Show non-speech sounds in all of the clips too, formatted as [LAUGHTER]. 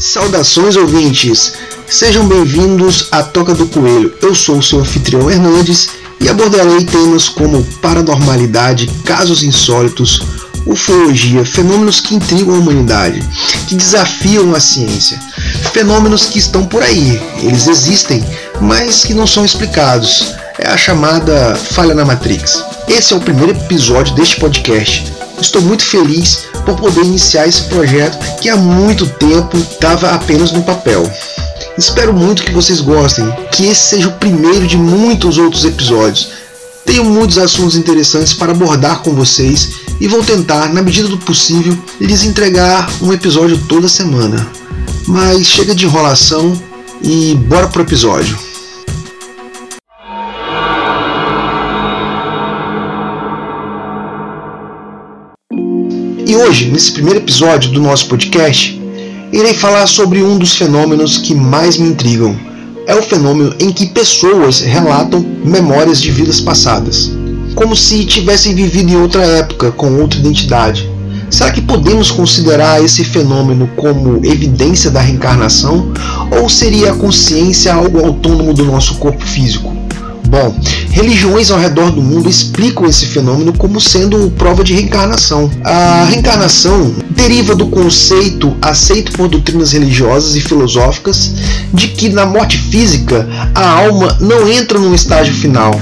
Saudações ouvintes, sejam bem-vindos à Toca do Coelho. Eu sou o seu anfitrião Hernandes e abordarei temas como paranormalidade, casos insólitos, ufologia, fenômenos que intrigam a humanidade, que desafiam a ciência, fenômenos que estão por aí, eles existem, mas que não são explicados. É a chamada falha na Matrix. Esse é o primeiro episódio deste podcast. Estou muito feliz por poder iniciar esse projeto que há muito tempo estava apenas no papel. Espero muito que vocês gostem, que esse seja o primeiro de muitos outros episódios. Tenho muitos assuntos interessantes para abordar com vocês e vou tentar, na medida do possível, lhes entregar um episódio toda semana. Mas chega de enrolação e bora pro episódio. E hoje, nesse primeiro episódio do nosso podcast, irei falar sobre um dos fenômenos que mais me intrigam. É o fenômeno em que pessoas relatam memórias de vidas passadas, como se tivessem vivido em outra época, com outra identidade. Será que podemos considerar esse fenômeno como evidência da reencarnação ou seria a consciência algo autônomo do nosso corpo físico? Bom, religiões ao redor do mundo explicam esse fenômeno como sendo prova de reencarnação. A reencarnação deriva do conceito aceito por doutrinas religiosas e filosóficas de que na morte física a alma não entra num estágio final,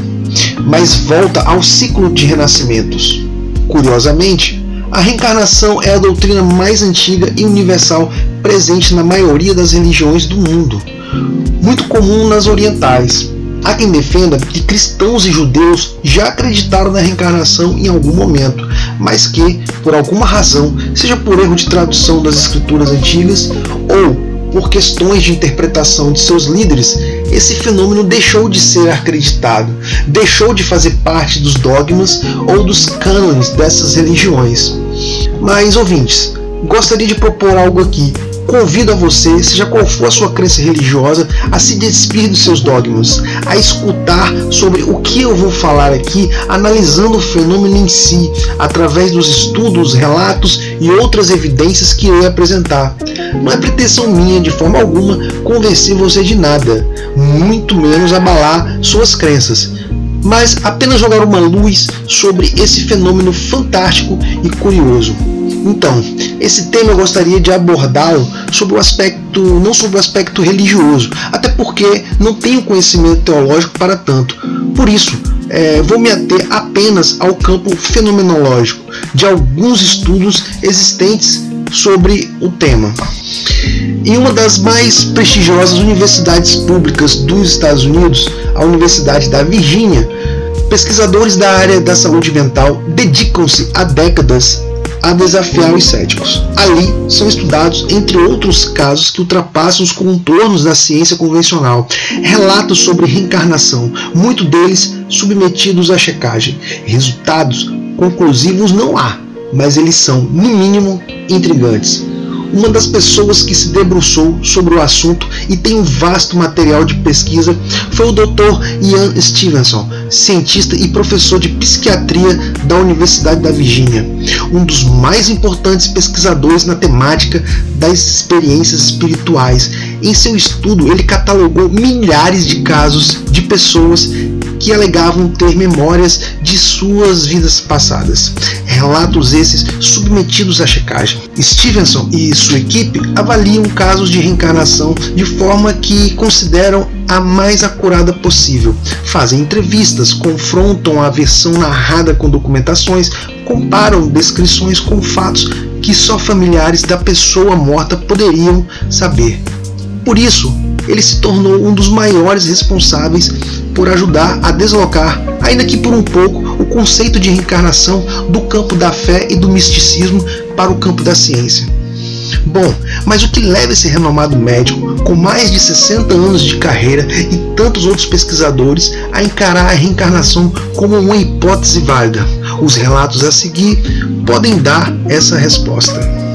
mas volta ao ciclo de renascimentos. Curiosamente, a reencarnação é a doutrina mais antiga e universal presente na maioria das religiões do mundo, muito comum nas orientais Há quem defenda que cristãos e judeus já acreditaram na reencarnação em algum momento, mas que, por alguma razão, seja por erro de tradução das escrituras antigas ou por questões de interpretação de seus líderes, esse fenômeno deixou de ser acreditado, deixou de fazer parte dos dogmas ou dos cânones dessas religiões. Mas, ouvintes, gostaria de propor algo aqui Convido a você, seja qual for a sua crença religiosa, a se despir dos seus dogmas, a escutar sobre o que eu vou falar aqui, analisando o fenômeno em si, através dos estudos, relatos e outras evidências que irei apresentar. Não é pretensão minha, de forma alguma, convencer você de nada, muito menos abalar suas crenças mas apenas jogar uma luz sobre esse fenômeno fantástico e curioso. Então, esse tema eu gostaria de abordá-lo sobre o aspecto, não sobre o aspecto religioso, até porque não tenho conhecimento teológico para tanto. Por isso, é, vou me ater apenas ao campo fenomenológico de alguns estudos existentes sobre o tema. Em uma das mais prestigiosas universidades públicas dos Estados Unidos, a Universidade da Virgínia, pesquisadores da área da saúde mental dedicam-se há décadas a desafiar os céticos. Ali são estudados, entre outros casos que ultrapassam os contornos da ciência convencional, relatos sobre reencarnação, muitos deles submetidos à checagem. Resultados conclusivos não há, mas eles são, no mínimo, intrigantes uma das pessoas que se debruçou sobre o assunto e tem um vasto material de pesquisa foi o Dr. Ian Stevenson, cientista e professor de psiquiatria da Universidade da Virgínia, um dos mais importantes pesquisadores na temática das experiências espirituais. Em seu estudo, ele catalogou milhares de casos de pessoas que alegavam ter memórias de suas vidas passadas. Relatos esses submetidos à checagem. Stevenson e sua equipe avaliam casos de reencarnação de forma que consideram a mais acurada possível. Fazem entrevistas, confrontam a versão narrada com documentações, comparam descrições com fatos que só familiares da pessoa morta poderiam saber. Por isso, ele se tornou um dos maiores responsáveis por ajudar a deslocar, ainda que por um pouco, o conceito de reencarnação do campo da fé e do misticismo para o campo da ciência. Bom, mas o que leva esse renomado médico, com mais de 60 anos de carreira e tantos outros pesquisadores, a encarar a reencarnação como uma hipótese válida? Os relatos a seguir podem dar essa resposta.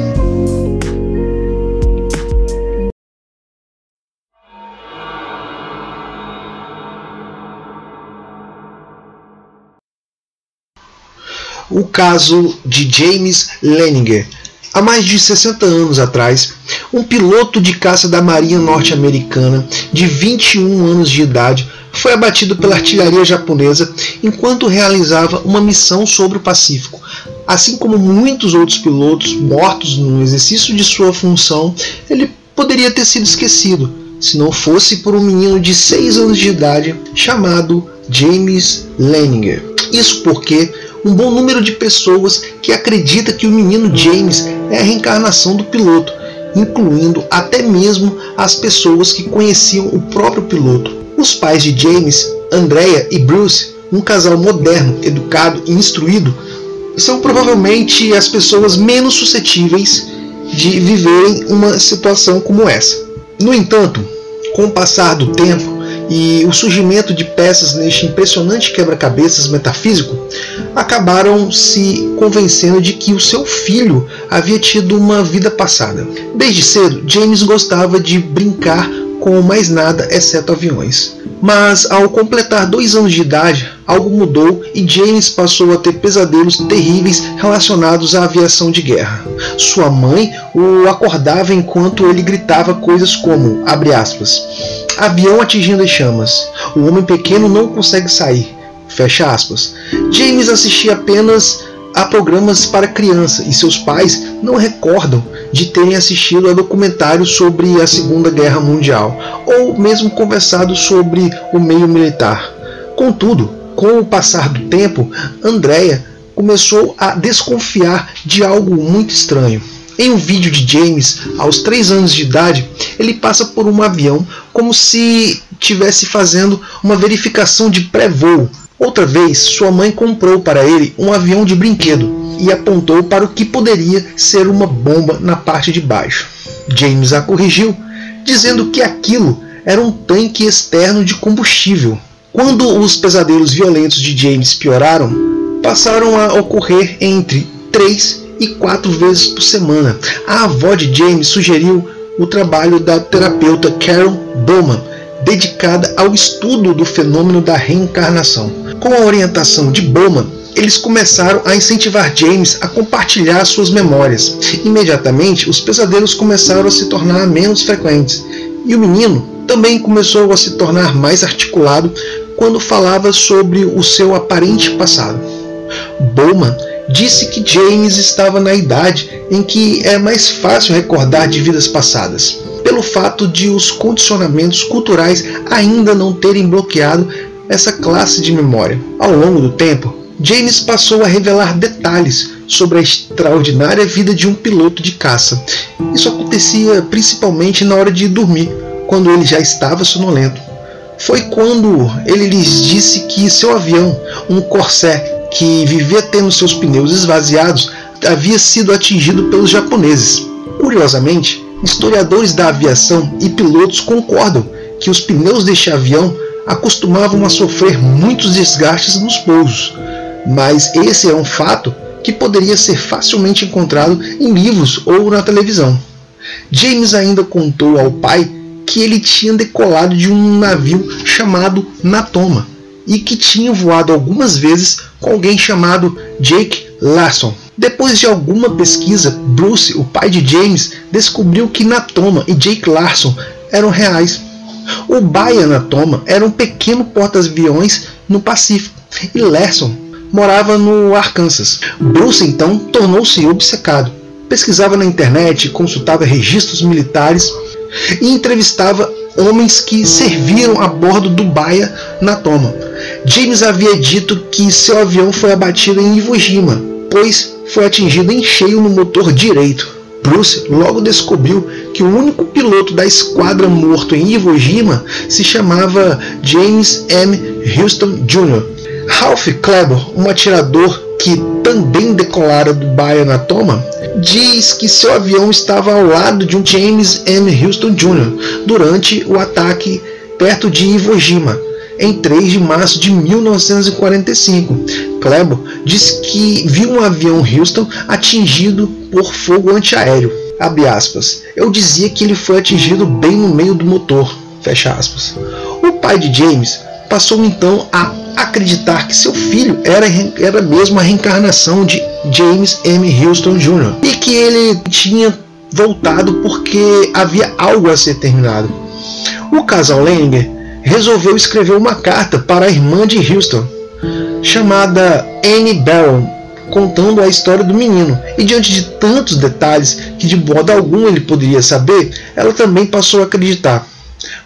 O caso de James Leninger. Há mais de 60 anos atrás, um piloto de caça da Marinha Norte-Americana, de 21 anos de idade, foi abatido pela artilharia japonesa enquanto realizava uma missão sobre o Pacífico. Assim como muitos outros pilotos mortos no exercício de sua função, ele poderia ter sido esquecido se não fosse por um menino de 6 anos de idade chamado James Leninger. Isso porque um bom número de pessoas que acredita que o menino James é a reencarnação do piloto, incluindo até mesmo as pessoas que conheciam o próprio piloto. Os pais de James, Andrea e Bruce, um casal moderno, educado e instruído, são provavelmente as pessoas menos suscetíveis de viverem uma situação como essa. No entanto, com o passar do tempo, e o surgimento de peças neste impressionante quebra-cabeças metafísico acabaram se convencendo de que o seu filho havia tido uma vida passada. Desde cedo, James gostava de brincar com mais nada exceto aviões. Mas ao completar dois anos de idade, algo mudou e James passou a ter pesadelos terríveis relacionados à aviação de guerra. Sua mãe o acordava enquanto ele gritava coisas como, aspas, avião atingindo as chamas. O homem pequeno não consegue sair. Fecha aspas. James assistia apenas a programas para criança e seus pais não recordam de terem assistido a documentários sobre a Segunda Guerra Mundial ou mesmo conversado sobre o meio militar. Contudo, com o passar do tempo, Andrea começou a desconfiar de algo muito estranho. Em um vídeo de James, aos 3 anos de idade, ele passa por um avião como se tivesse fazendo uma verificação de pré-voo. Outra vez, sua mãe comprou para ele um avião de brinquedo e apontou para o que poderia ser uma bomba na parte de baixo. James a corrigiu, dizendo que aquilo era um tanque externo de combustível. Quando os pesadelos violentos de James pioraram, passaram a ocorrer entre 3 e quatro vezes por semana. A avó de James sugeriu o trabalho da terapeuta Carol Bowman, dedicada ao estudo do fenômeno da reencarnação. Com a orientação de Bowman, eles começaram a incentivar James a compartilhar suas memórias. Imediatamente, os pesadelos começaram a se tornar menos frequentes, e o menino também começou a se tornar mais articulado quando falava sobre o seu aparente passado. Bowman disse que James estava na idade em que é mais fácil recordar de vidas passadas, pelo fato de os condicionamentos culturais ainda não terem bloqueado essa classe de memória. Ao longo do tempo, James passou a revelar detalhes sobre a extraordinária vida de um piloto de caça. Isso acontecia principalmente na hora de dormir, quando ele já estava sonolento. Foi quando ele lhes disse que seu avião, um Corsair que vivia tendo seus pneus esvaziados, havia sido atingido pelos japoneses. Curiosamente, historiadores da aviação e pilotos concordam que os pneus deste avião acostumavam a sofrer muitos desgastes nos pousos, mas esse é um fato que poderia ser facilmente encontrado em livros ou na televisão. James ainda contou ao pai que ele tinha decolado de um navio chamado Natoma, e que tinha voado algumas vezes com alguém chamado Jake Larson. Depois de alguma pesquisa, Bruce, o pai de James, descobriu que Natoma e Jake Larson eram reais. O Baia Natoma era um pequeno porta-aviões no Pacífico e Larson morava no Arkansas. Bruce então tornou-se obcecado. Pesquisava na internet, consultava registros militares e entrevistava homens que serviram a bordo do Baia Natoma James havia dito que seu avião foi abatido em Iwo Jima, pois foi atingido em cheio no motor direito. Bruce logo descobriu que o único piloto da esquadra morto em Iwo Jima se chamava James M. Houston Jr. Ralph Kleber, um atirador que também decolara do Baia na Toma, diz que seu avião estava ao lado de um James M. Houston Jr. durante o ataque perto de Iwo Jima em 3 de março de 1945. Kleber disse que viu um avião Houston atingido por fogo antiaéreo. Abre aspas. Eu dizia que ele foi atingido bem no meio do motor. Fecha aspas. O pai de James passou então a acreditar que seu filho era, era mesmo a reencarnação de James M. Houston Jr. e que ele tinha voltado porque havia algo a ser terminado. O casal Langer resolveu escrever uma carta para a irmã de Houston, chamada Anne Barron, contando a história do menino. E diante de tantos detalhes que de modo algum ele poderia saber, ela também passou a acreditar.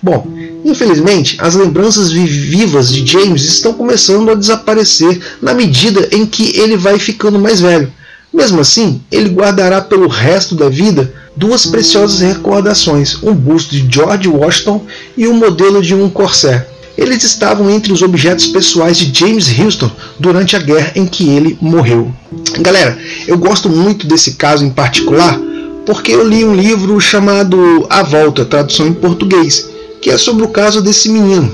Bom, infelizmente, as lembranças vivas de James estão começando a desaparecer na medida em que ele vai ficando mais velho. Mesmo assim, ele guardará pelo resto da vida duas preciosas recordações: um busto de George Washington e um modelo de um Corsair. Eles estavam entre os objetos pessoais de James Houston durante a guerra em que ele morreu. Galera, eu gosto muito desse caso em particular porque eu li um livro chamado A Volta, tradução em português, que é sobre o caso desse menino.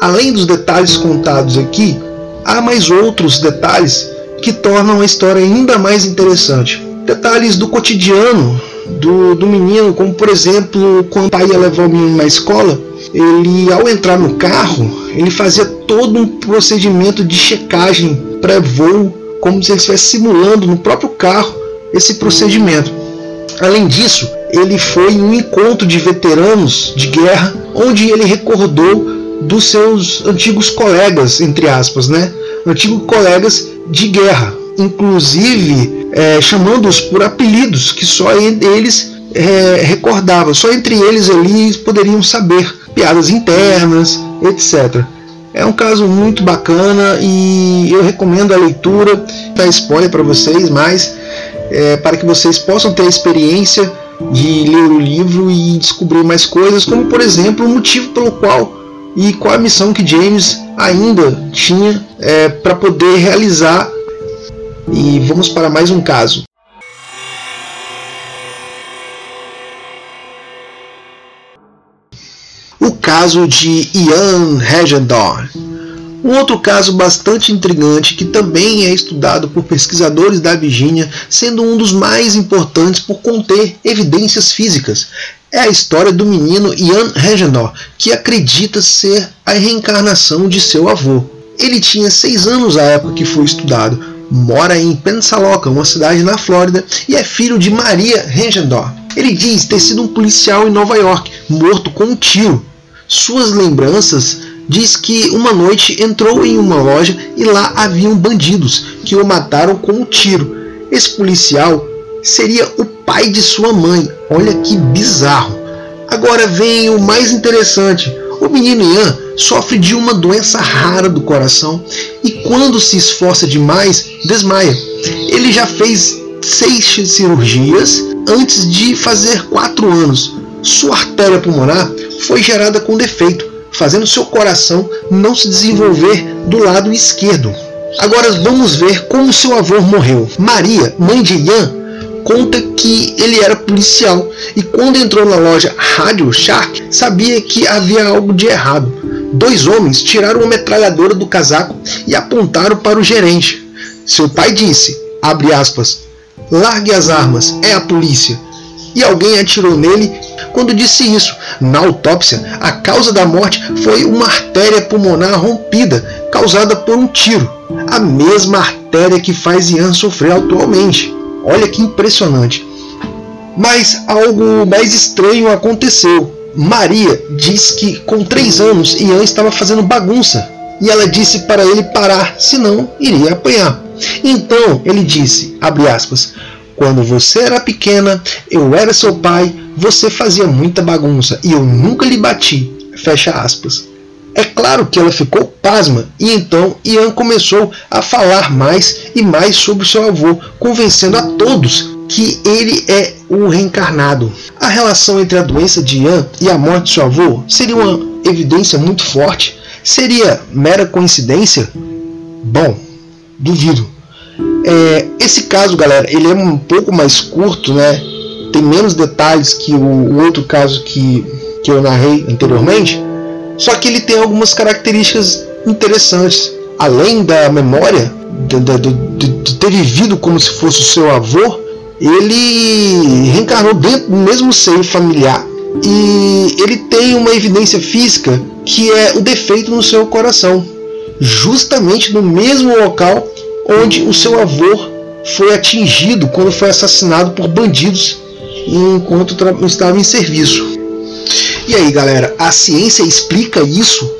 Além dos detalhes contados aqui, há mais outros detalhes que tornam a história ainda mais interessante. Detalhes do cotidiano do, do menino, como por exemplo, quando o pai ia levar o menino na escola, ele ao entrar no carro, ele fazia todo um procedimento de checagem pré-voo, como se ele estivesse simulando no próprio carro esse procedimento. Além disso, ele foi em um encontro de veteranos de guerra, onde ele recordou dos seus antigos colegas, entre aspas, né? Antigos colegas de guerra, inclusive é, chamando-os por apelidos que só eles é, recordavam, só entre eles ali poderiam saber piadas internas, etc. É um caso muito bacana e eu recomendo a leitura. Dá spoiler para vocês, mas é, para que vocês possam ter a experiência de ler o livro e descobrir mais coisas, como por exemplo o motivo pelo qual e qual a missão que James ainda tinha é, para poder realizar. E vamos para mais um caso. O caso de Ian Regendor. Um outro caso bastante intrigante que também é estudado por pesquisadores da Virgínia, sendo um dos mais importantes por conter evidências físicas, é a história do menino Ian Regenor, que acredita ser a reencarnação de seu avô. Ele tinha seis anos à época que foi estudado, mora em Pensaloca, uma cidade na Flórida, e é filho de Maria Regendor. Ele diz ter sido um policial em Nova York, morto com um tiro. Suas lembranças diz que uma noite entrou em uma loja e lá haviam bandidos que o mataram com um tiro. Esse policial seria o pai de sua mãe. Olha que bizarro. Agora vem o mais interessante. O menino Ian sofre de uma doença rara do coração e quando se esforça demais, desmaia. Ele já fez seis cirurgias antes de fazer quatro anos. Sua artéria pulmonar foi gerada com defeito, fazendo seu coração não se desenvolver do lado esquerdo. Agora vamos ver como seu avô morreu. Maria, mãe de Ian, conta que ele era policial e quando entrou na loja Radio Shark sabia que havia algo de errado. Dois homens tiraram uma metralhadora do casaco e apontaram para o gerente. Seu pai disse, abre aspas, largue as armas, é a polícia. E alguém atirou nele quando disse isso. Na autópsia, a causa da morte foi uma artéria pulmonar rompida, causada por um tiro. A mesma artéria que faz Ian sofrer atualmente. Olha que impressionante. Mas algo mais estranho aconteceu. Maria diz que com três anos Ian estava fazendo bagunça e ela disse para ele parar, senão iria apanhar. Então ele disse, aspas, quando você era pequena, eu era seu pai, você fazia muita bagunça e eu nunca lhe bati. Fecha aspas. É claro que ela ficou pasma e então Ian começou a falar mais e mais sobre seu avô, convencendo a todos que ele é o reencarnado. A relação entre a doença de Ian e a morte de seu avô seria uma evidência muito forte. Seria mera coincidência? Bom, duvido. É, esse caso, galera, ele é um pouco mais curto, né? Tem menos detalhes que o, o outro caso que, que eu narrei anteriormente só que ele tem algumas características interessantes. Além da memória, de, de, de, de ter vivido como se fosse o seu avô, ele reencarnou dentro do mesmo seio familiar. E ele tem uma evidência física que é o defeito no seu coração. justamente no mesmo local onde o seu avô foi atingido quando foi assassinado por bandidos enquanto estava em serviço. E aí, galera, a ciência explica isso?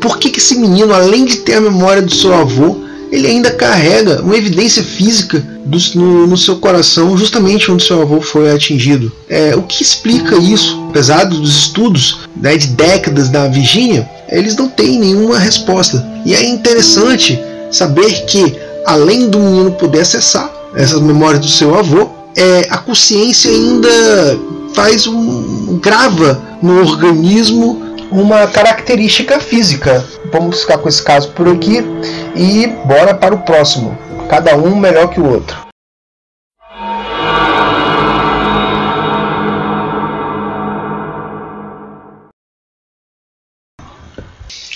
Por que, que esse menino, além de ter a memória do seu avô, ele ainda carrega uma evidência física do, no, no, seu coração, justamente onde seu avô foi atingido. É, o que explica isso? Apesar dos estudos né, de décadas da Virgínia, eles não têm nenhuma resposta. E é interessante saber que, além do menino poder acessar essas memórias do seu avô, é, a consciência ainda faz um grava no organismo uma característica física. Vamos ficar com esse caso por aqui e bora para o próximo. Cada um melhor que o outro.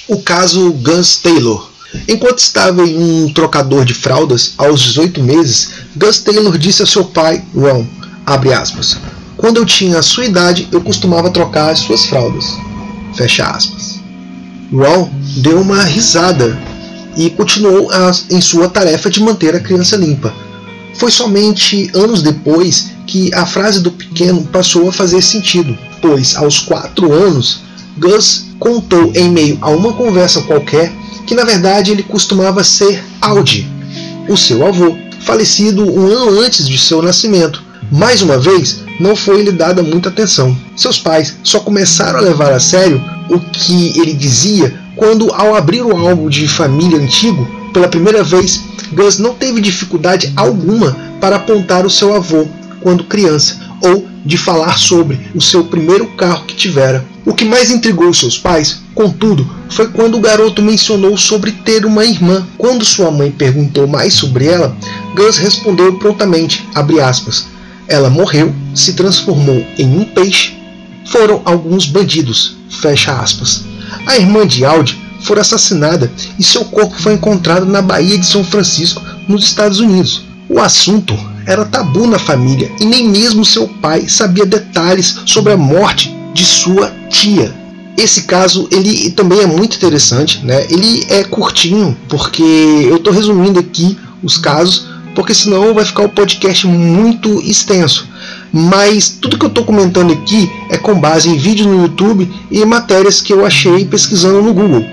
O caso Gus Taylor. Enquanto estava em um trocador de fraldas aos 18 meses, Gus Taylor disse a seu pai, Ron, aspas, quando eu tinha a sua idade, eu costumava trocar as suas fraldas. Fecha aspas. Ron deu uma risada e continuou a, em sua tarefa de manter a criança limpa. Foi somente anos depois que a frase do pequeno passou a fazer sentido, pois aos quatro anos, Gus contou em meio a uma conversa qualquer que na verdade ele costumava ser Audi, o seu avô, falecido um ano antes de seu nascimento. Mais uma vez, não foi lhe dada muita atenção. Seus pais só começaram a levar a sério o que ele dizia quando, ao abrir o álbum de família antigo, pela primeira vez, Gus não teve dificuldade alguma para apontar o seu avô quando criança ou de falar sobre o seu primeiro carro que tivera. O que mais intrigou seus pais, contudo, foi quando o garoto mencionou sobre ter uma irmã. Quando sua mãe perguntou mais sobre ela, Gus respondeu prontamente, aspas, ela morreu, se transformou em um peixe, foram alguns bandidos, fecha aspas. A irmã de Audi foi assassinada e seu corpo foi encontrado na Baía de São Francisco, nos Estados Unidos. O assunto era tabu na família e nem mesmo seu pai sabia detalhes sobre a morte de sua tia. Esse caso ele também é muito interessante, né? Ele é curtinho porque eu estou resumindo aqui os casos porque senão vai ficar o podcast muito extenso. Mas tudo que eu estou comentando aqui é com base em vídeos no YouTube e matérias que eu achei pesquisando no Google.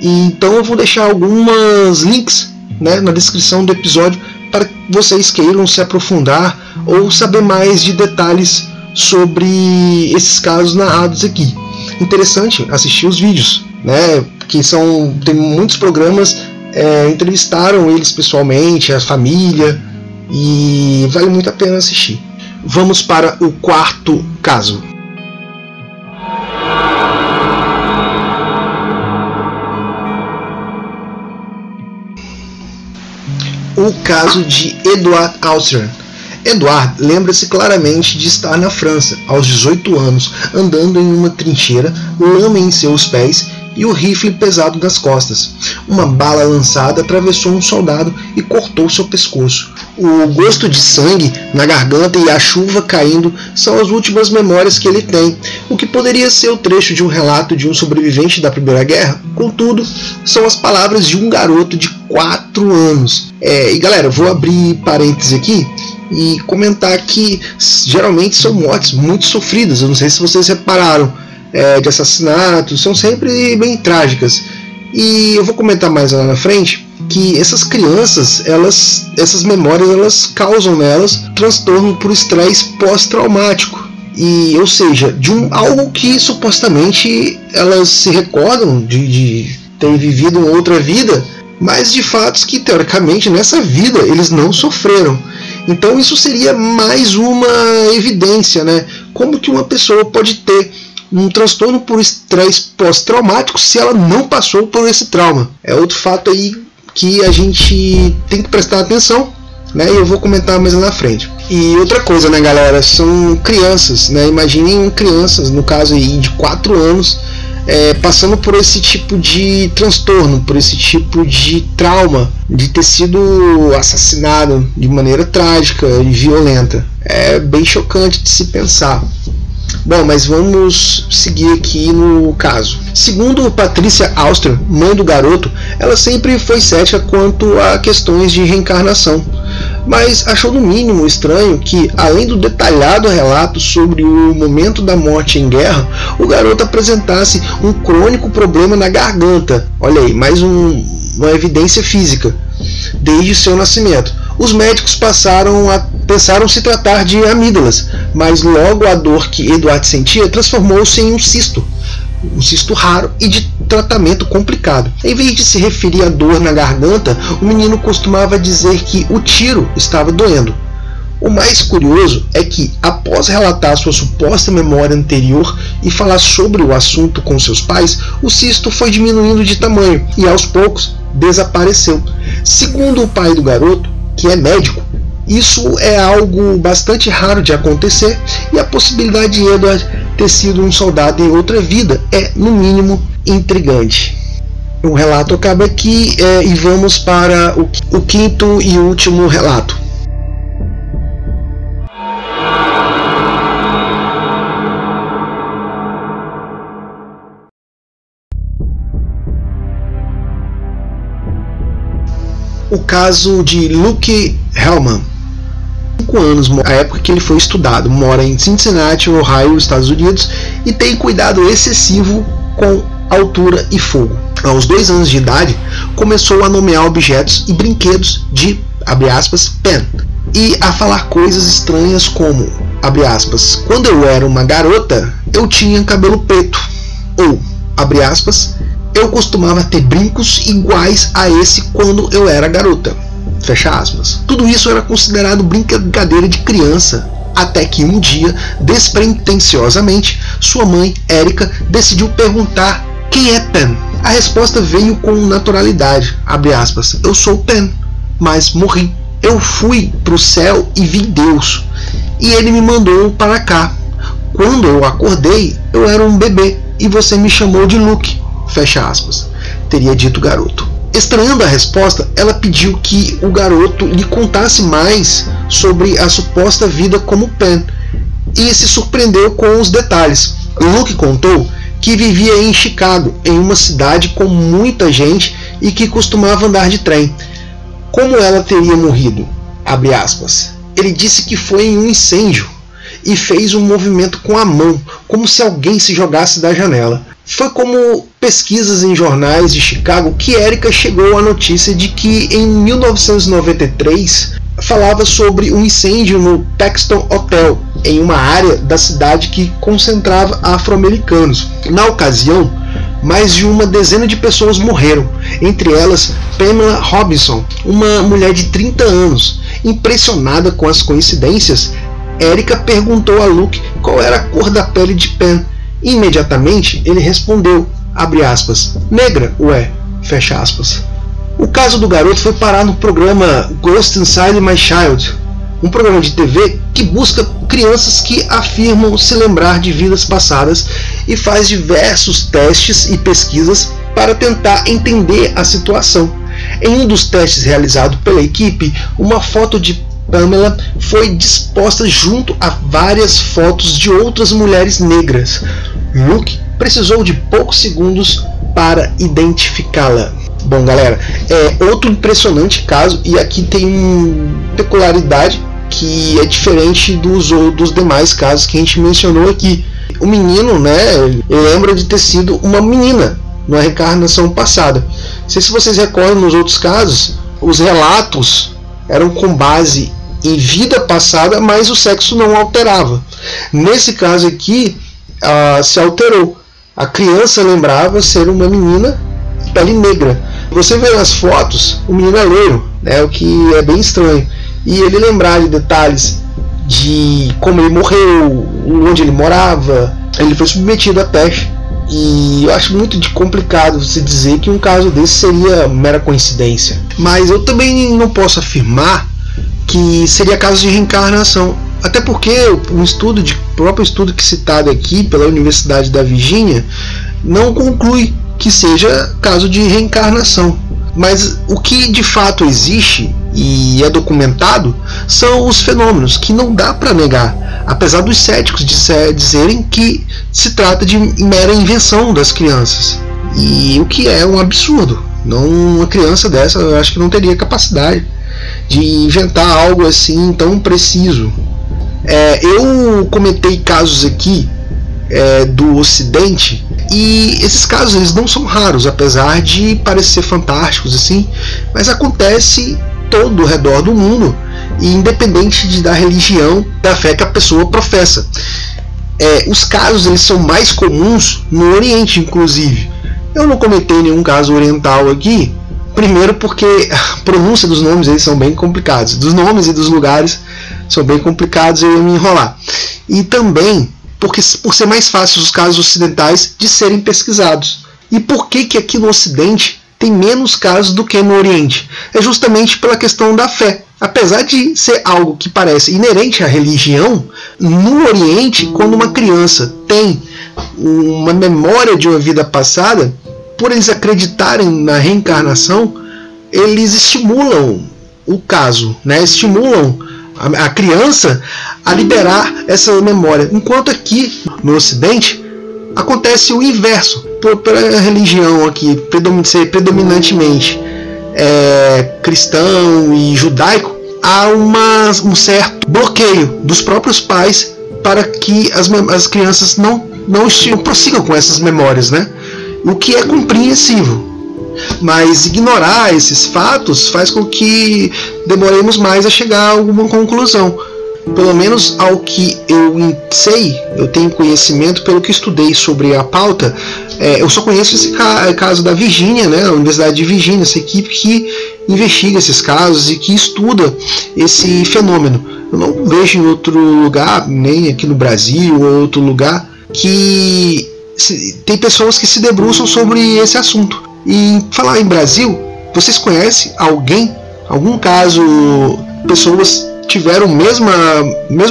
E, então eu vou deixar alguns links né, na descrição do episódio para que vocês queiram se aprofundar ou saber mais de detalhes sobre esses casos narrados aqui. Interessante assistir os vídeos, né? Que são tem muitos programas é, entrevistaram eles pessoalmente, a família, e vale muito a pena assistir. Vamos para o quarto caso. O caso de Edward Austrian. Edward lembra-se claramente de estar na França, aos 18 anos, andando em uma trincheira, lama em seus pés e o rifle pesado nas costas. Uma bala lançada atravessou um soldado e cortou seu pescoço. O gosto de sangue na garganta e a chuva caindo são as últimas memórias que ele tem, o que poderia ser o trecho de um relato de um sobrevivente da Primeira Guerra, contudo, são as palavras de um garoto de 4 anos. É, e galera, vou abrir parênteses aqui e comentar que geralmente são mortes muito sofridas. Eu não sei se vocês repararam é, de assassinatos, são sempre bem trágicas. E eu vou comentar mais lá na frente que essas crianças, elas, essas memórias, elas causam nelas transtorno por estresse pós-traumático. E, ou seja, de um algo que supostamente elas se recordam de, de ter vivido uma outra vida, mas de fatos que teoricamente nessa vida eles não sofreram. Então isso seria mais uma evidência, né? Como que uma pessoa pode ter um transtorno por estresse pós-traumático se ela não passou por esse trauma. É outro fato aí que a gente tem que prestar atenção, né? E eu vou comentar mais na frente. E outra coisa, né, galera, são crianças, né? Imaginem crianças, no caso aí de 4 anos, é, passando por esse tipo de transtorno, por esse tipo de trauma, de ter sido assassinado de maneira trágica e violenta. É bem chocante de se pensar. Bom, mas vamos seguir aqui no caso. Segundo Patrícia Auster, mãe do garoto, ela sempre foi cética quanto a questões de reencarnação mas achou no mínimo estranho que, além do detalhado relato sobre o momento da morte em guerra, o garoto apresentasse um crônico problema na garganta. Olha aí, mais um, uma evidência física desde seu nascimento. Os médicos passaram a pensaram se tratar de amígdalas, mas logo a dor que Eduardo sentia transformou-se em um cisto, um cisto raro e de tratamento complicado. Em vez de se referir à dor na garganta, o menino costumava dizer que o tiro estava doendo. O mais curioso é que, após relatar sua suposta memória anterior e falar sobre o assunto com seus pais, o cisto foi diminuindo de tamanho e aos poucos desapareceu. Segundo o pai do garoto, que é médico, isso é algo bastante raro de acontecer e a possibilidade de Edward ter sido um soldado em outra vida é, no mínimo, intrigante. O relato acaba aqui é, e vamos para o, o quinto e último relato. O caso de Luke Hellman. 5 anos, a época que ele foi estudado, mora em Cincinnati, Ohio, Estados Unidos, e tem cuidado excessivo com altura e fogo. Aos dois anos de idade, começou a nomear objetos e brinquedos de, abre aspas, pen, e a falar coisas estranhas como, abre aspas, quando eu era uma garota, eu tinha cabelo preto, ou, abre aspas, eu costumava ter brincos iguais a esse quando eu era garota. Fecha aspas. Tudo isso era considerado brincadeira de criança, até que um dia, despretensiosamente, sua mãe, Érica, decidiu perguntar quem é Pen. A resposta veio com naturalidade, abre aspas, eu sou Pen, mas morri. Eu fui para o céu e vi Deus, e ele me mandou para cá. Quando eu acordei, eu era um bebê e você me chamou de Luke. Fecha aspas. Teria dito o garoto. Estranhando a resposta, ela pediu que o garoto lhe contasse mais sobre a suposta vida como Pen e se surpreendeu com os detalhes. Luke contou que vivia em Chicago, em uma cidade com muita gente e que costumava andar de trem. Como ela teria morrido? Ele disse que foi em um incêndio e fez um movimento com a mão, como se alguém se jogasse da janela. Foi como pesquisas em jornais de Chicago que Erika chegou à notícia de que em 1993 falava sobre um incêndio no Paxton Hotel, em uma área da cidade que concentrava afro-americanos. Na ocasião, mais de uma dezena de pessoas morreram, entre elas Pamela Robinson, uma mulher de 30 anos. Impressionada com as coincidências, Erika perguntou a Luke qual era a cor da pele de Pen. Imediatamente ele respondeu, abre aspas, negra, ué, fecha aspas. O caso do garoto foi parar no programa Ghost Inside My Child, um programa de TV que busca crianças que afirmam se lembrar de vidas passadas e faz diversos testes e pesquisas para tentar entender a situação. Em um dos testes realizado pela equipe, uma foto de Pamela foi disposta junto a várias fotos de outras mulheres negras. Luke precisou de poucos segundos para identificá-la. Bom, galera, é outro impressionante caso e aqui tem uma peculiaridade que é diferente dos, dos demais casos que a gente mencionou aqui. O menino, né, lembra de ter sido uma menina na reencarnação passada. Não sei se vocês recordam nos outros casos, os relatos eram com base em vida passada, mas o sexo não alterava. Nesse caso aqui, uh, se alterou. A criança lembrava ser uma menina de pele negra. Você vê nas fotos, o menino é loiro, né, o que é bem estranho. E ele lembrar de detalhes de como ele morreu, onde ele morava, ele foi submetido a teste. E eu acho muito complicado você dizer que um caso desse seria mera coincidência. Mas eu também não posso afirmar que seria caso de reencarnação. Até porque o estudo de próprio estudo que citado aqui pela Universidade da Virgínia não conclui que seja caso de reencarnação. Mas o que de fato existe e é documentado são os fenômenos que não dá para negar, apesar dos céticos dizerem que se trata de mera invenção das crianças. E o que é um absurdo. Não uma criança dessa, eu acho que não teria capacidade de inventar algo assim tão preciso. É, eu comentei casos aqui é, do Ocidente e esses casos eles não são raros, apesar de parecer fantásticos assim, mas acontece todo ao redor do mundo, e independente de, da religião, da fé que a pessoa professa. É, os casos eles são mais comuns no Oriente, inclusive. Eu não comentei nenhum caso oriental aqui, primeiro porque a pronúncia dos nomes eles são bem complicados, dos nomes e dos lugares são bem complicados, eu ia me enrolar. E também porque por ser mais fácil os casos ocidentais de serem pesquisados. E por que que aqui no Ocidente tem menos casos do que no Oriente? É justamente pela questão da fé. Apesar de ser algo que parece inerente à religião, no Oriente, quando uma criança tem uma memória de uma vida passada, por eles acreditarem na reencarnação, eles estimulam o caso, né? estimulam a criança a liberar essa memória. Enquanto aqui no Ocidente acontece o inverso, por, pela religião aqui ser predominantemente é, cristão e judaico, há uma, um certo bloqueio dos próprios pais para que as, as crianças não, não, não prossigam com essas memórias, né? o que é compreensível. Mas ignorar esses fatos faz com que demoremos mais a chegar a alguma conclusão pelo menos ao que eu sei, eu tenho conhecimento pelo que estudei sobre a pauta, é, eu só conheço esse caso da Virgínia, né, a Universidade de Virgínia, essa equipe que investiga esses casos e que estuda esse fenômeno. Eu não vejo em outro lugar, nem aqui no Brasil ou outro lugar, que tem pessoas que se debruçam sobre esse assunto. E falar em Brasil, vocês conhecem alguém, algum caso, pessoas tiveram o mesmo,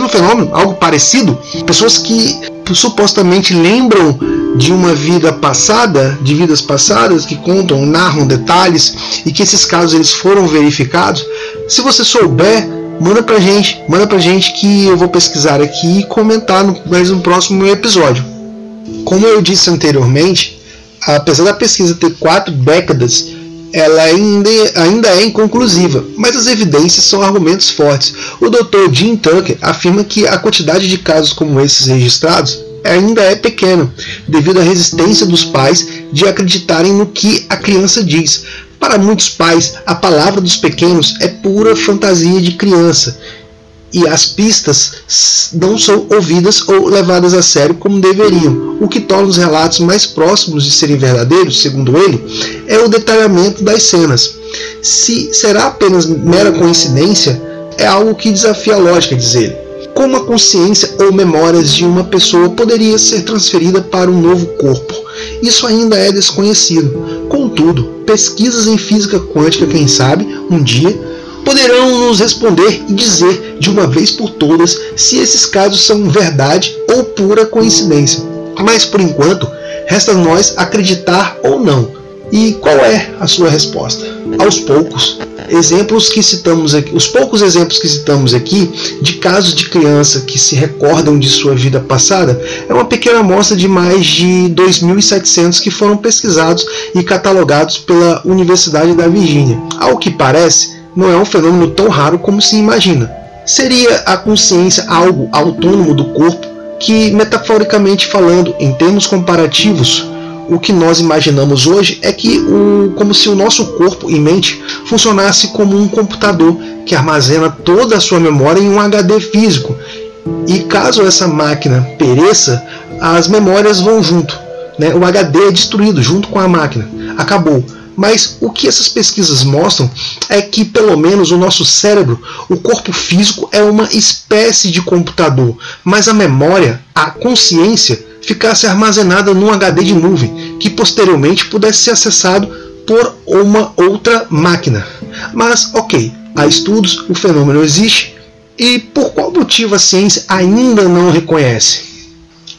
fenômeno, algo parecido, pessoas que supostamente lembram de uma vida passada, de vidas passadas, que contam, narram detalhes e que esses casos eles foram verificados. Se você souber, manda pra gente, manda pra gente que eu vou pesquisar aqui e comentar no mais um próximo episódio. Como eu disse anteriormente, apesar da pesquisa ter quatro décadas, ela ainda, ainda é inconclusiva, mas as evidências são argumentos fortes. O Dr. Jim Tucker afirma que a quantidade de casos como esses registrados ainda é pequena, devido à resistência dos pais de acreditarem no que a criança diz. Para muitos pais, a palavra dos pequenos é pura fantasia de criança e as pistas não são ouvidas ou levadas a sério como deveriam. O que torna os relatos mais próximos de serem verdadeiros, segundo ele, é o detalhamento das cenas. Se será apenas mera coincidência, é algo que desafia a lógica, diz ele. Como a consciência ou memórias de uma pessoa poderia ser transferida para um novo corpo? Isso ainda é desconhecido. Contudo, pesquisas em física quântica, quem sabe, um dia poderão nos responder e dizer de uma vez por todas se esses casos são verdade ou pura coincidência. Mas por enquanto, resta nós acreditar ou não. E qual é a sua resposta? Aos poucos, exemplos que citamos aqui, os poucos exemplos que citamos aqui de casos de criança que se recordam de sua vida passada é uma pequena amostra de mais de 2.700 que foram pesquisados e catalogados pela Universidade da Virgínia. Ao que parece, não é um fenômeno tão raro como se imagina. Seria a consciência algo autônomo do corpo que, metaforicamente falando, em termos comparativos, o que nós imaginamos hoje é que o, como se o nosso corpo e mente funcionasse como um computador que armazena toda a sua memória em um HD físico. E caso essa máquina pereça, as memórias vão junto. Né? O HD é destruído junto com a máquina. Acabou. Mas o que essas pesquisas mostram é que, pelo menos, o nosso cérebro, o corpo físico, é uma espécie de computador, mas a memória, a consciência, ficasse armazenada num HD de nuvem, que posteriormente pudesse ser acessado por uma outra máquina. Mas, ok, há estudos, o fenômeno existe, e por qual motivo a ciência ainda não reconhece?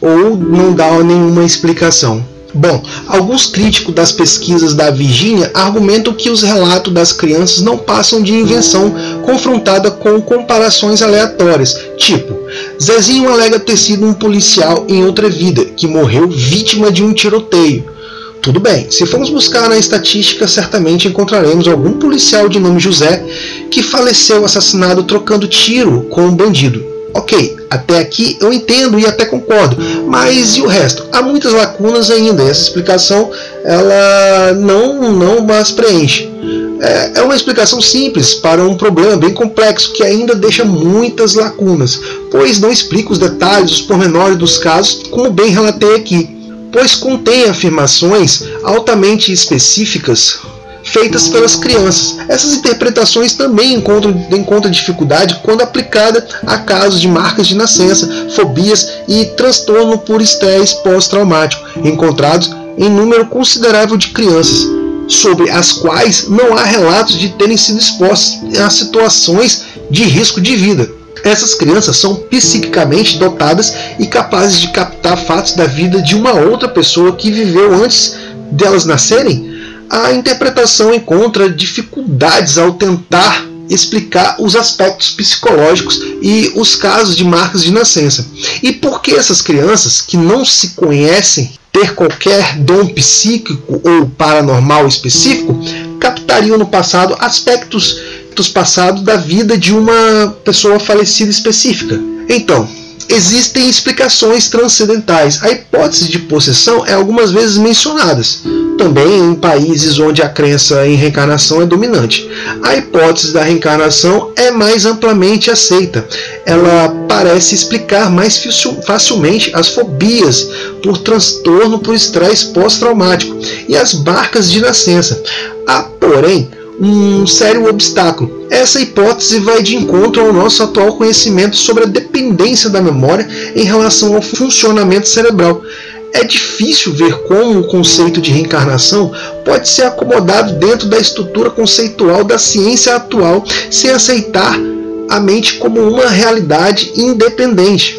Ou não dá nenhuma explicação? Bom, alguns críticos das pesquisas da Virgínia argumentam que os relatos das crianças não passam de invenção confrontada com comparações aleatórias, tipo, Zezinho alega ter sido um policial em outra vida, que morreu vítima de um tiroteio. Tudo bem, se formos buscar na estatística, certamente encontraremos algum policial de nome José que faleceu assassinado trocando tiro com um bandido. Ok, até aqui eu entendo e até concordo, mas e o resto? Há muitas lacunas ainda. Essa explicação ela não não as preenche. É, é uma explicação simples para um problema bem complexo que ainda deixa muitas lacunas, pois não explica os detalhes, os pormenores dos casos, como bem relatei aqui, pois contém afirmações altamente específicas feitas pelas crianças. Essas interpretações também encontram, encontram dificuldade quando aplicada a casos de marcas de nascença, fobias e transtorno por estresse pós-traumático, encontrados em número considerável de crianças, sobre as quais não há relatos de terem sido expostas a situações de risco de vida. Essas crianças são psiquicamente dotadas e capazes de captar fatos da vida de uma outra pessoa que viveu antes delas nascerem a interpretação encontra dificuldades ao tentar explicar os aspectos psicológicos e os casos de marcas de nascença. E por que essas crianças que não se conhecem ter qualquer dom psíquico ou paranormal específico captariam no passado aspectos dos passados da vida de uma pessoa falecida específica. Então, existem explicações transcendentais. A hipótese de possessão é algumas vezes mencionadas, também em países onde a crença em reencarnação é dominante. A hipótese da reencarnação é mais amplamente aceita. Ela parece explicar mais facilmente as fobias por transtorno por estresse pós-traumático e as barcas de nascença. Há, porém, um sério obstáculo. Essa hipótese vai de encontro ao nosso atual conhecimento sobre a dependência da memória em relação ao funcionamento cerebral. É difícil ver como o conceito de reencarnação pode ser acomodado dentro da estrutura conceitual da ciência atual sem aceitar a mente como uma realidade independente.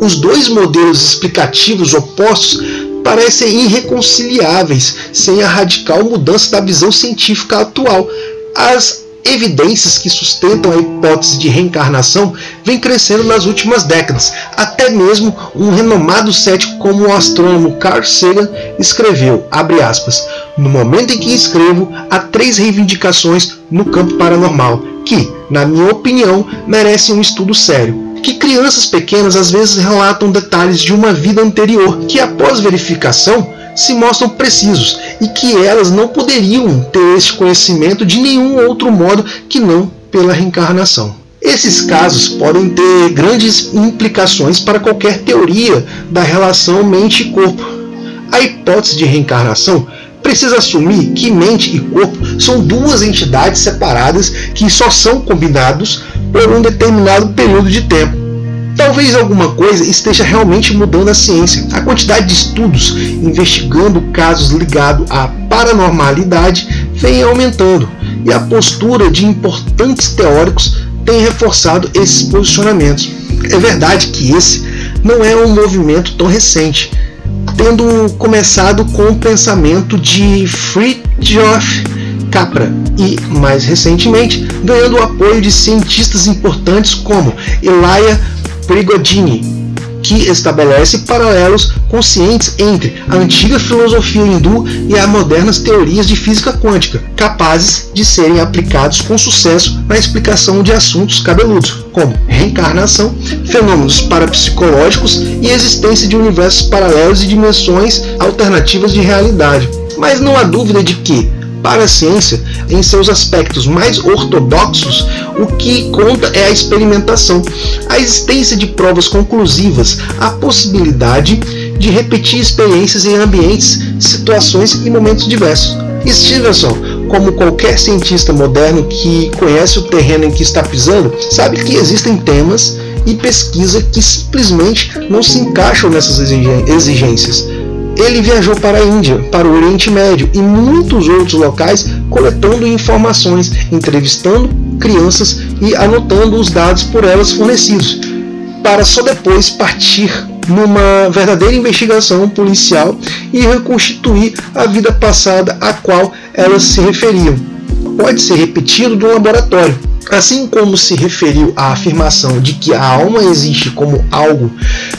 Os dois modelos explicativos opostos parecem irreconciliáveis sem a radical mudança da visão científica atual. As evidências que sustentam a hipótese de reencarnação vêm crescendo nas últimas décadas. Até mesmo um renomado cético como o astrônomo Carl Sagan escreveu, aspas, no momento em que escrevo, há três reivindicações no campo paranormal que, na minha opinião, merecem um estudo sério que crianças pequenas às vezes relatam detalhes de uma vida anterior que, após verificação, se mostram precisos e que elas não poderiam ter este conhecimento de nenhum outro modo que não pela reencarnação. Esses casos podem ter grandes implicações para qualquer teoria da relação mente e corpo. A hipótese de reencarnação precisa assumir que mente e corpo são duas entidades separadas que só são combinados por um determinado período de tempo. Talvez alguma coisa esteja realmente mudando a ciência. A quantidade de estudos investigando casos ligados à paranormalidade vem aumentando, e a postura de importantes teóricos tem reforçado esses posicionamentos. É verdade que esse não é um movimento tão recente, tendo começado com o pensamento de Fritjof Capra e, mais recentemente, ganhando o apoio de cientistas importantes como Elia Prigogine, que estabelece paralelos conscientes entre a antiga filosofia hindu e as modernas teorias de física quântica, capazes de serem aplicados com sucesso na explicação de assuntos cabeludos, como reencarnação, fenômenos parapsicológicos e existência de universos paralelos e dimensões alternativas de realidade. Mas não há dúvida de que para a ciência, em seus aspectos mais ortodoxos, o que conta é a experimentação, a existência de provas conclusivas, a possibilidade de repetir experiências em ambientes, situações e momentos diversos. Stevenson, como qualquer cientista moderno que conhece o terreno em que está pisando, sabe que existem temas e pesquisa que simplesmente não se encaixam nessas exigências ele viajou para a Índia, para o Oriente Médio e muitos outros locais coletando informações, entrevistando crianças e anotando os dados por elas fornecidos, para só depois partir numa verdadeira investigação policial e reconstituir a vida passada a qual elas se referiam. Pode ser repetido no laboratório, Assim como se referiu à afirmação de que a alma existe como algo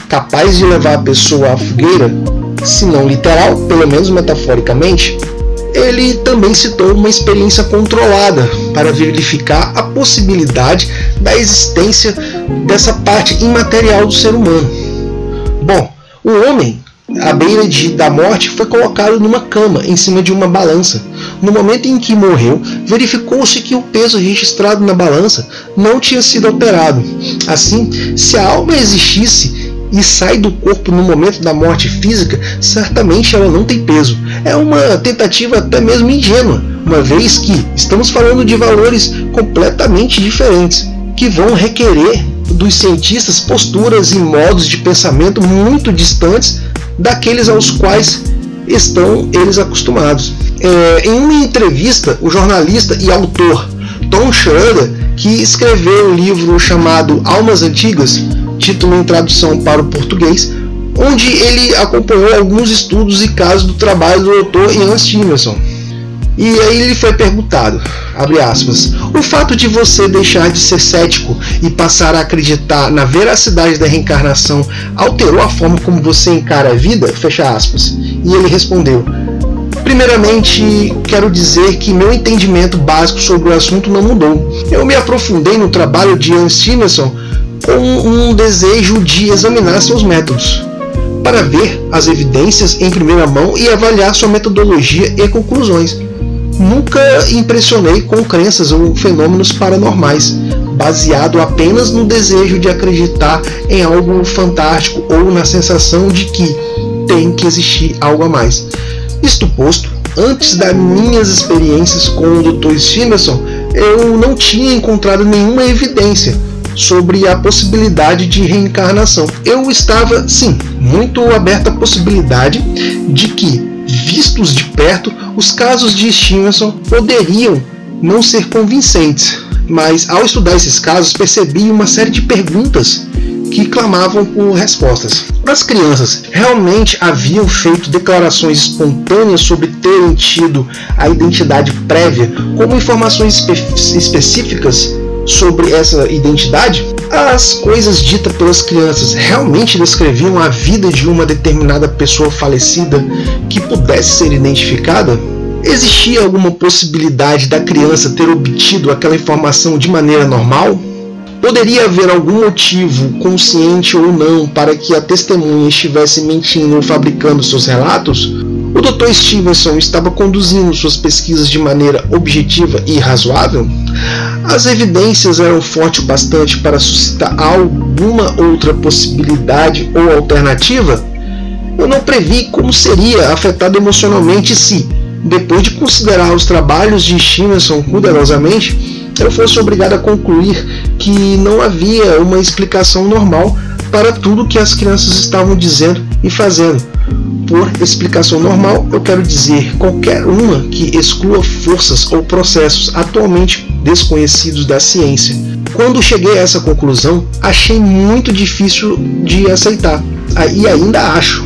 capaz de levar a pessoa à fogueira, se não literal, pelo menos metaforicamente, ele também citou uma experiência controlada para verificar a possibilidade da existência dessa parte imaterial do ser humano. Bom, o homem, à beira de, da morte, foi colocado numa cama em cima de uma balança no momento em que morreu, verificou-se que o peso registrado na balança não tinha sido alterado. Assim, se a alma existisse e sai do corpo no momento da morte física, certamente ela não tem peso. É uma tentativa até mesmo ingênua, uma vez que estamos falando de valores completamente diferentes, que vão requerer dos cientistas posturas e modos de pensamento muito distantes daqueles aos quais estão eles acostumados. É, em uma entrevista, o jornalista e autor Tom Schroeder, que escreveu um livro chamado Almas Antigas, título em tradução para o português, onde ele acompanhou alguns estudos e casos do trabalho do Dr. Ian Stevenson. E aí ele foi perguntado, aspas, o fato de você deixar de ser cético e passar a acreditar na veracidade da reencarnação alterou a forma como você encara a vida? Fecha aspas. E ele respondeu, Primeiramente, quero dizer que meu entendimento básico sobre o assunto não mudou. Eu me aprofundei no trabalho de Ian Stevenson com um desejo de examinar seus métodos, para ver as evidências em primeira mão e avaliar sua metodologia e conclusões. Nunca impressionei com crenças ou fenômenos paranormais, baseado apenas no desejo de acreditar em algo fantástico ou na sensação de que tem que existir algo a mais. Isto posto, antes das minhas experiências com o Dr. Stevenson, eu não tinha encontrado nenhuma evidência sobre a possibilidade de reencarnação. Eu estava, sim, muito aberto à possibilidade de que, vistos de perto, os casos de Stevenson poderiam não ser convincentes. Mas ao estudar esses casos, percebi uma série de perguntas que clamavam por respostas. As crianças realmente haviam feito declarações espontâneas sobre terem tido a identidade prévia, como informações espe específicas sobre essa identidade? As coisas ditas pelas crianças realmente descreviam a vida de uma determinada pessoa falecida que pudesse ser identificada? Existia alguma possibilidade da criança ter obtido aquela informação de maneira normal? Poderia haver algum motivo, consciente ou não, para que a testemunha estivesse mentindo ou fabricando seus relatos? O Dr. Stevenson estava conduzindo suas pesquisas de maneira objetiva e razoável? As evidências eram fortes o bastante para suscitar alguma outra possibilidade ou alternativa? Eu não previ como seria afetado emocionalmente se, depois de considerar os trabalhos de Stevenson cuidadosamente, eu fosse obrigado a concluir que não havia uma explicação normal para tudo que as crianças estavam dizendo e fazendo. Por explicação normal, eu quero dizer qualquer uma que exclua forças ou processos atualmente desconhecidos da ciência. Quando cheguei a essa conclusão, achei muito difícil de aceitar, e ainda acho.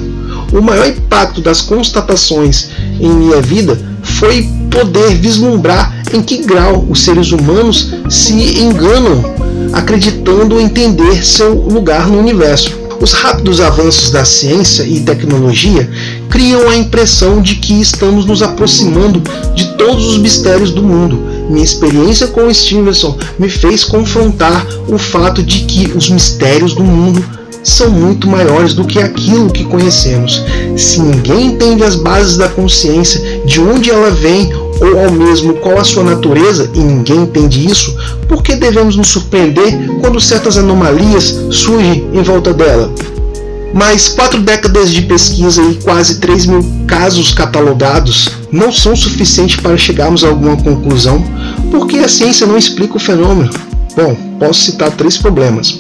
O maior impacto das constatações em minha vida foi poder vislumbrar em que grau os seres humanos se enganam acreditando entender seu lugar no universo. Os rápidos avanços da ciência e tecnologia criam a impressão de que estamos nos aproximando de todos os mistérios do mundo. Minha experiência com Stevenson me fez confrontar o fato de que os mistérios do mundo são muito maiores do que aquilo que conhecemos. Se ninguém entende as bases da consciência, de onde ela vem ou ao mesmo qual a sua natureza, e ninguém entende isso, por que devemos nos surpreender quando certas anomalias surgem em volta dela? Mas quatro décadas de pesquisa e quase 3 mil casos catalogados não são suficientes para chegarmos a alguma conclusão, porque a ciência não explica o fenômeno. Bom, posso citar três problemas.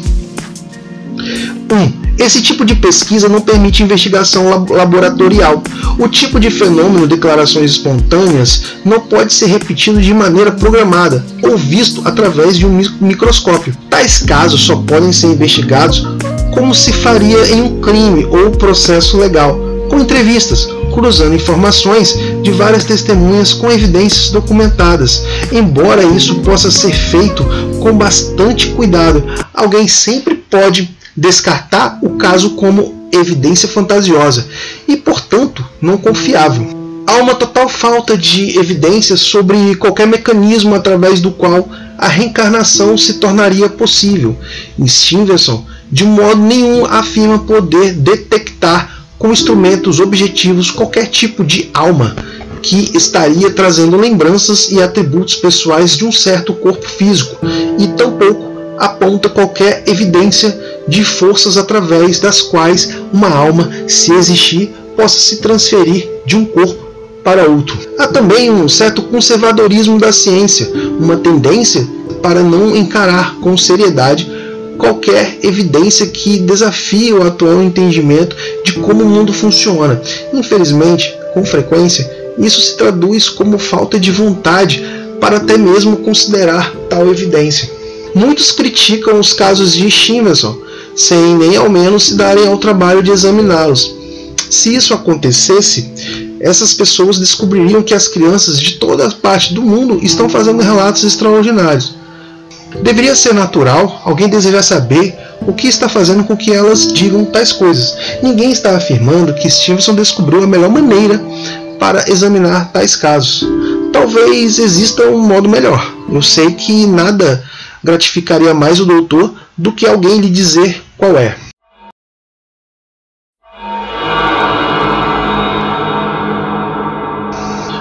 1. Esse tipo de pesquisa não permite investigação laboratorial. O tipo de fenômeno declarações espontâneas não pode ser repetido de maneira programada ou visto através de um microscópio. Tais casos só podem ser investigados como se faria em um crime ou processo legal, com entrevistas, cruzando informações de várias testemunhas com evidências documentadas. Embora isso possa ser feito com bastante cuidado, alguém sempre pode descartar o caso como evidência fantasiosa e, portanto, não confiável. Há uma total falta de evidências sobre qualquer mecanismo através do qual a reencarnação se tornaria possível. E Stevenson, de modo nenhum, afirma poder detectar com instrumentos objetivos qualquer tipo de alma que estaria trazendo lembranças e atributos pessoais de um certo corpo físico, e tampouco aponta qualquer evidência de forças através das quais uma alma, se existir, possa se transferir de um corpo para outro. Há também um certo conservadorismo da ciência, uma tendência para não encarar com seriedade qualquer evidência que desafie o atual entendimento de como o mundo funciona. Infelizmente, com frequência, isso se traduz como falta de vontade para até mesmo considerar tal evidência. Muitos criticam os casos de Stevenson, sem nem ao menos se darem ao trabalho de examiná-los. Se isso acontecesse, essas pessoas descobririam que as crianças de toda parte do mundo estão fazendo relatos extraordinários. Deveria ser natural alguém desejar saber o que está fazendo com que elas digam tais coisas. Ninguém está afirmando que Stevenson descobriu a melhor maneira para examinar tais casos. Talvez exista um modo melhor. Eu sei que nada gratificaria mais o doutor do que alguém lhe dizer qual é.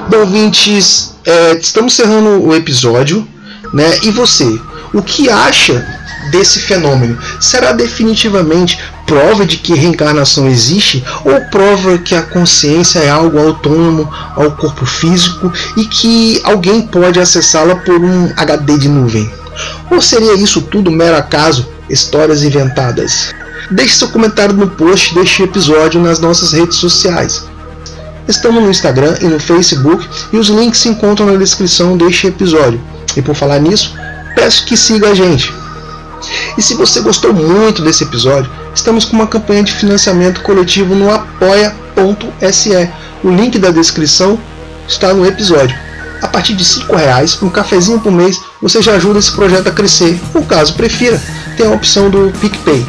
Bom, ouvintes, é, estamos encerrando o episódio, né? E você, o que acha desse fenômeno? Será definitivamente prova de que reencarnação existe ou prova que a consciência é algo autônomo ao corpo físico e que alguém pode acessá-la por um HD de nuvem? Ou seria isso tudo mero acaso, histórias inventadas? Deixe seu comentário no post deste episódio nas nossas redes sociais. Estamos no Instagram e no Facebook e os links se encontram na descrição deste episódio. E por falar nisso, peço que siga a gente. E se você gostou muito desse episódio, estamos com uma campanha de financiamento coletivo no apoia.se. O link da descrição está no episódio. A partir de R$ reais, um cafezinho por mês, você já ajuda esse projeto a crescer. Ou caso prefira, tem a opção do PicPay.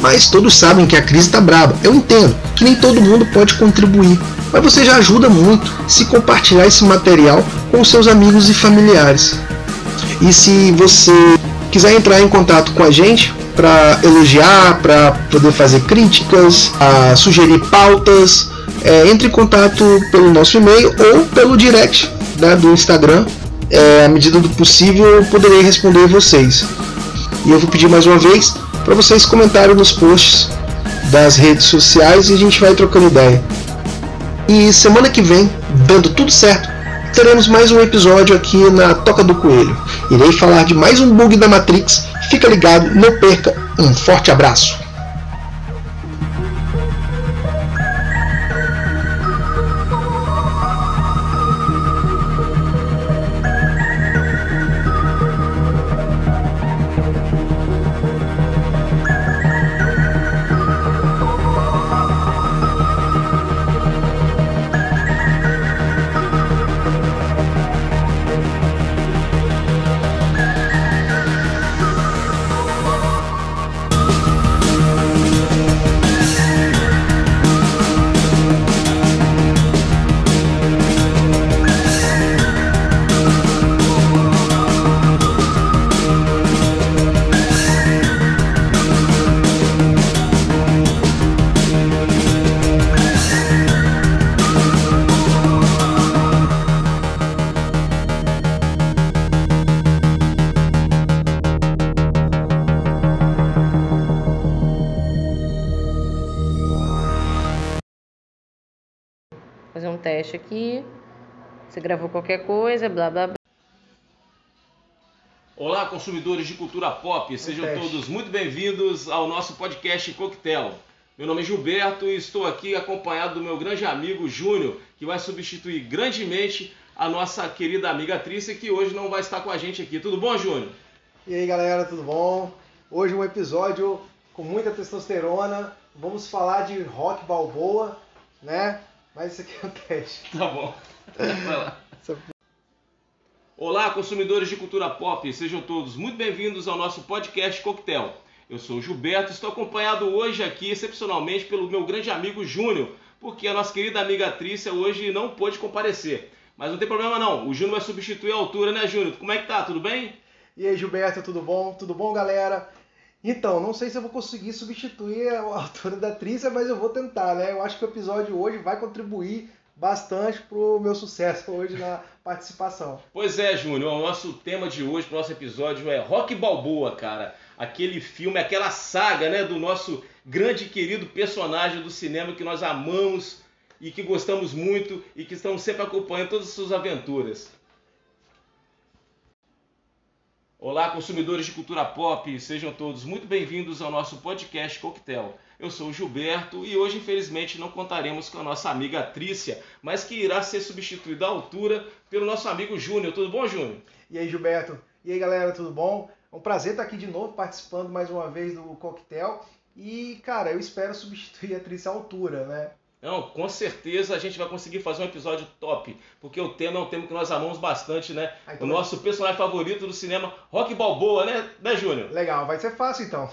Mas todos sabem que a crise está braba. Eu entendo que nem todo mundo pode contribuir, mas você já ajuda muito se compartilhar esse material com seus amigos e familiares. E se você quiser entrar em contato com a gente para elogiar, para poder fazer críticas, sugerir pautas, é, entre em contato pelo nosso e-mail ou pelo direct né, do Instagram. É, à medida do possível, eu poderei responder vocês. E eu vou pedir mais uma vez para vocês comentarem nos posts das redes sociais e a gente vai trocando ideia. E semana que vem, dando tudo certo, teremos mais um episódio aqui na Toca do Coelho. Irei falar de mais um bug da Matrix. Fica ligado, não perca. Um forte abraço. Teste aqui. Você gravou qualquer coisa, blá blá blá. Olá, consumidores de cultura pop, sejam todos muito bem-vindos ao nosso podcast Coquetel. Meu nome é Gilberto e estou aqui acompanhado do meu grande amigo Júnior, que vai substituir grandemente a nossa querida amiga Trícia, que hoje não vai estar com a gente aqui. Tudo bom, Júnior? E aí, galera, tudo bom? Hoje um episódio com muita testosterona. Vamos falar de rock balboa, né? Mas isso aqui é um teste. [LAUGHS] Tá bom. Vai lá. Olá, consumidores de cultura pop, sejam todos muito bem-vindos ao nosso podcast Coquetel. Eu sou o Gilberto, estou acompanhado hoje aqui, excepcionalmente, pelo meu grande amigo Júnior, porque a nossa querida amiga Trícia hoje não pôde comparecer. Mas não tem problema não, o Júnior vai substituir a altura, né, Júnior? Como é que tá? Tudo bem? E aí, Gilberto, tudo bom? Tudo bom, galera? Então, não sei se eu vou conseguir substituir a [LAUGHS] altura da Trícia, mas eu vou tentar, né? Eu acho que o episódio hoje vai contribuir bastante pro meu sucesso hoje na [LAUGHS] participação. Pois é, Júnior, o nosso tema de hoje, pro nosso episódio é Rock Balboa, cara. Aquele filme, aquela saga, né, do nosso grande e querido personagem do cinema que nós amamos e que gostamos muito e que estamos sempre acompanhando todas as suas aventuras. Olá, consumidores de cultura pop, sejam todos muito bem-vindos ao nosso podcast Coquetel. Eu sou o Gilberto e hoje, infelizmente, não contaremos com a nossa amiga Trícia, mas que irá ser substituída à altura pelo nosso amigo Júnior. Tudo bom, Júnior? E aí, Gilberto? E aí, galera, tudo bom? É um prazer estar aqui de novo participando mais uma vez do Coquetel. E, cara, eu espero substituir a Trícia à altura, né? Não, com certeza a gente vai conseguir fazer um episódio top, porque o tema é um tema que nós amamos bastante, né? Aí, o nosso personagem favorito do cinema, Rock Balboa, né, né Júnior? Legal, vai ser fácil então.